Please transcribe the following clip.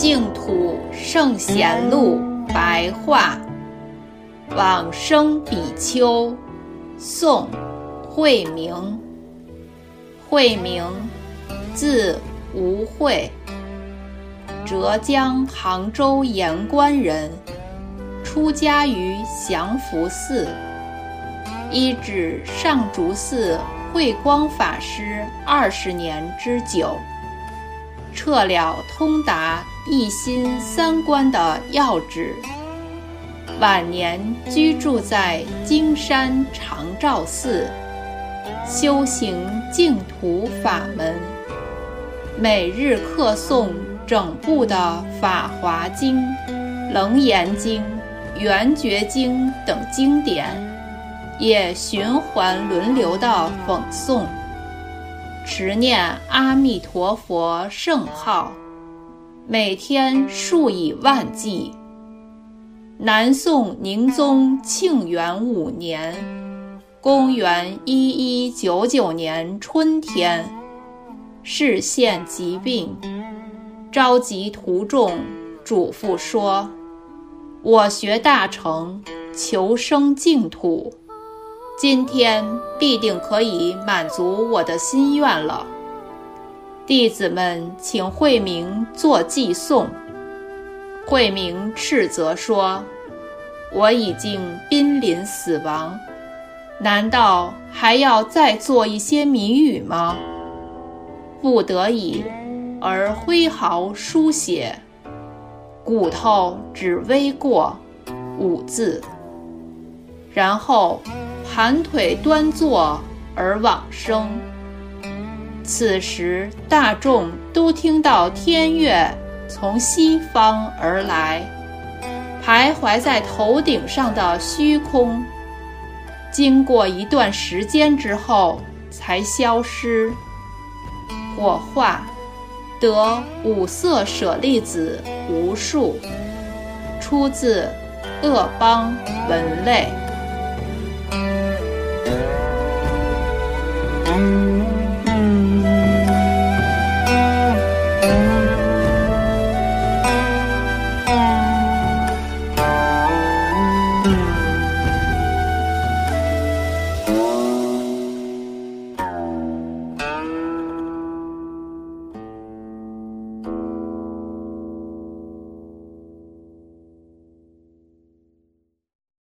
净土圣贤录白话，往生比丘，宋，慧明。慧明，字无慧，浙江杭州盐官人，出家于祥福寺，依止上竹寺慧光法师二十年之久。彻了通达一心三观的要旨，晚年居住在金山长照寺，修行净土法门，每日课诵整部的《法华经》《楞严经》《圆觉经》等经典，也循环轮流的讽诵。持念阿弥陀佛圣号，每天数以万计。南宋宁宗庆元五年（公元一一九九年）春天，视现疾病，召集徒众，嘱咐说：“我学大成，求生净土。”今天必定可以满足我的心愿了。弟子们，请慧明做寄送。慧明斥责说：“我已经濒临死亡，难道还要再做一些谜语吗？”不得已，而挥毫书写：“骨头只微过五字。”然后。盘腿端坐而往生。此时大众都听到天乐从西方而来，徘徊在头顶上的虚空，经过一段时间之后才消失。火化得五色舍利子无数，出自恶邦文类。